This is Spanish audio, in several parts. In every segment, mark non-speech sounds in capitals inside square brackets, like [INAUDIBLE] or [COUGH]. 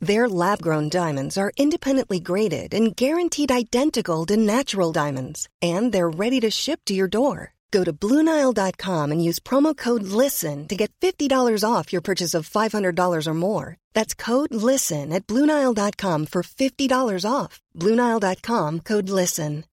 Their lab grown diamonds are independently graded and guaranteed identical to natural diamonds, and they're ready to ship to your door. Go to Bluenile.com and use promo code LISTEN to get $50 off your purchase of $500 or more. That's code LISTEN at Bluenile.com for $50 off. Bluenile.com code LISTEN.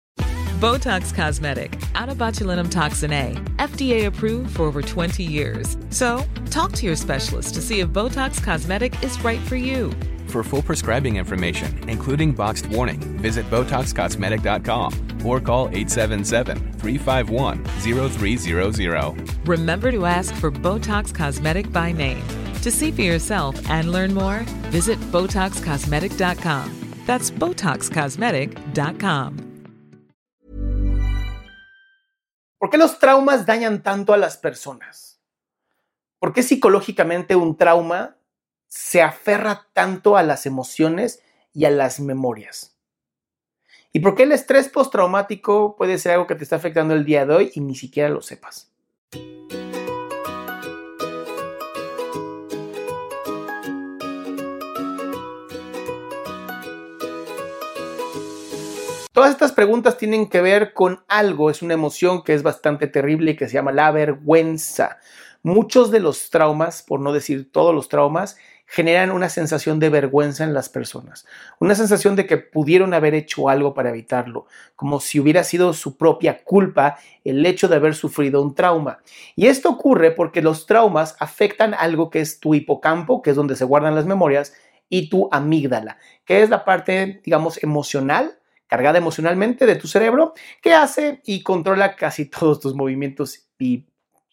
Botox Cosmetic, out of botulinum toxin A, FDA approved for over 20 years. So, talk to your specialist to see if Botox Cosmetic is right for you. For full prescribing information, including boxed warning, visit BotoxCosmetic.com or call 877-351-0300. Remember to ask for Botox Cosmetic by name. To see for yourself and learn more, visit BotoxCosmetic.com. That's BotoxCosmetic.com. ¿Por qué los traumas dañan tanto a las personas? ¿Por qué psicológicamente un trauma se aferra tanto a las emociones y a las memorias? ¿Y por qué el estrés postraumático puede ser algo que te está afectando el día de hoy y ni siquiera lo sepas? Todas estas preguntas tienen que ver con algo, es una emoción que es bastante terrible y que se llama la vergüenza. Muchos de los traumas, por no decir todos los traumas, generan una sensación de vergüenza en las personas, una sensación de que pudieron haber hecho algo para evitarlo, como si hubiera sido su propia culpa el hecho de haber sufrido un trauma. Y esto ocurre porque los traumas afectan algo que es tu hipocampo, que es donde se guardan las memorias, y tu amígdala, que es la parte, digamos, emocional cargada emocionalmente de tu cerebro que hace y controla casi [LAUGHS] todos tus movimientos y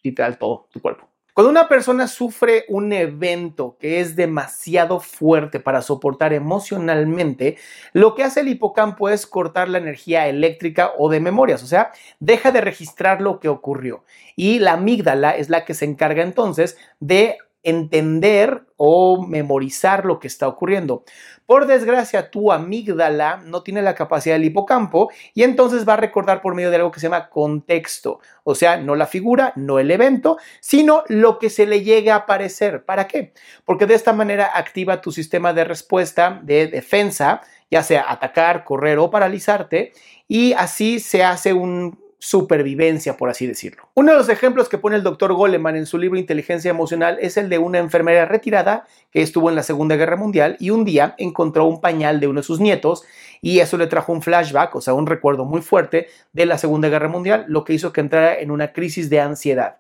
literal todo tu cuerpo. Cuando una persona sufre un evento que es demasiado fuerte para soportar emocionalmente, lo que hace el hipocampo es cortar la energía eléctrica o de memorias, o sea, deja de registrar lo que ocurrió. Y la amígdala es la que se encarga entonces de entender o memorizar lo que está ocurriendo. Por desgracia, tu amígdala no tiene la capacidad del hipocampo y entonces va a recordar por medio de algo que se llama contexto, o sea, no la figura, no el evento, sino lo que se le llegue a aparecer. ¿Para qué? Porque de esta manera activa tu sistema de respuesta de defensa, ya sea atacar, correr o paralizarte, y así se hace un supervivencia, por así decirlo. Uno de los ejemplos que pone el doctor Goleman en su libro Inteligencia Emocional es el de una enfermera retirada que estuvo en la Segunda Guerra Mundial y un día encontró un pañal de uno de sus nietos y eso le trajo un flashback, o sea, un recuerdo muy fuerte de la Segunda Guerra Mundial, lo que hizo que entrara en una crisis de ansiedad.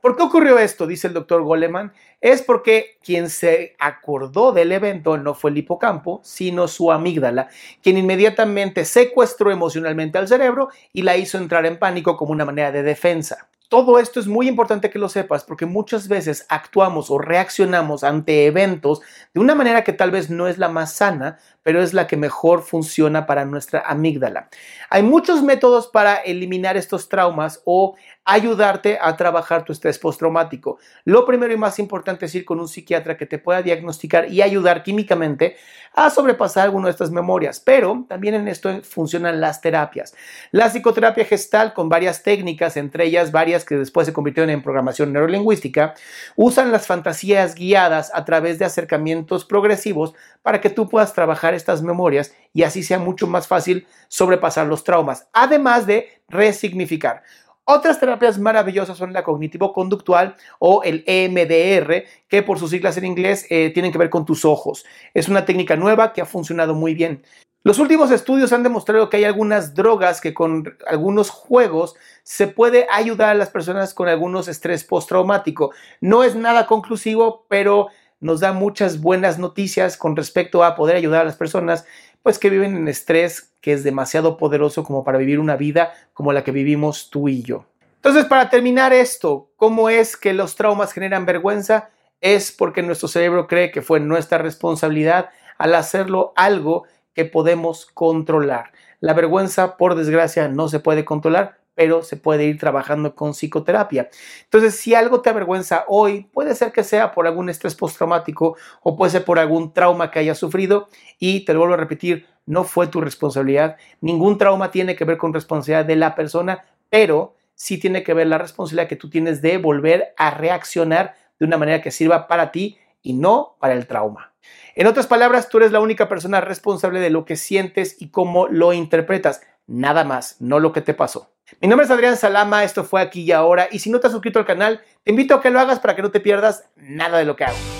¿Por qué ocurrió esto? Dice el doctor Goleman. Es porque quien se acordó del evento no fue el hipocampo, sino su amígdala, quien inmediatamente secuestró emocionalmente al cerebro y la hizo entrar en pánico como una manera de defensa. Todo esto es muy importante que lo sepas porque muchas veces actuamos o reaccionamos ante eventos de una manera que tal vez no es la más sana, pero es la que mejor funciona para nuestra amígdala. Hay muchos métodos para eliminar estos traumas o ayudarte a trabajar tu estrés postraumático. Lo primero y más importante es ir con un psiquiatra que te pueda diagnosticar y ayudar químicamente a sobrepasar alguna de estas memorias, pero también en esto funcionan las terapias. La psicoterapia gestal con varias técnicas, entre ellas varias que después se convirtieron en programación neurolingüística, usan las fantasías guiadas a través de acercamientos progresivos para que tú puedas trabajar estas memorias y así sea mucho más fácil sobrepasar los traumas, además de resignificar. Otras terapias maravillosas son la cognitivo-conductual o el EMDR, que por sus siglas en inglés eh, tienen que ver con tus ojos. Es una técnica nueva que ha funcionado muy bien. Los últimos estudios han demostrado que hay algunas drogas que con algunos juegos se puede ayudar a las personas con algunos estrés postraumático. No es nada conclusivo, pero nos da muchas buenas noticias con respecto a poder ayudar a las personas pues que viven en estrés que es demasiado poderoso como para vivir una vida como la que vivimos tú y yo. Entonces, para terminar esto, ¿cómo es que los traumas generan vergüenza? Es porque nuestro cerebro cree que fue nuestra responsabilidad al hacerlo algo que podemos controlar. La vergüenza, por desgracia, no se puede controlar, pero se puede ir trabajando con psicoterapia. Entonces, si algo te avergüenza hoy, puede ser que sea por algún estrés postraumático o puede ser por algún trauma que hayas sufrido y te lo vuelvo a repetir, no fue tu responsabilidad. Ningún trauma tiene que ver con responsabilidad de la persona, pero sí tiene que ver la responsabilidad que tú tienes de volver a reaccionar de una manera que sirva para ti y no para el trauma. En otras palabras, tú eres la única persona responsable de lo que sientes y cómo lo interpretas. Nada más, no lo que te pasó. Mi nombre es Adrián Salama, esto fue aquí y ahora. Y si no te has suscrito al canal, te invito a que lo hagas para que no te pierdas nada de lo que hago.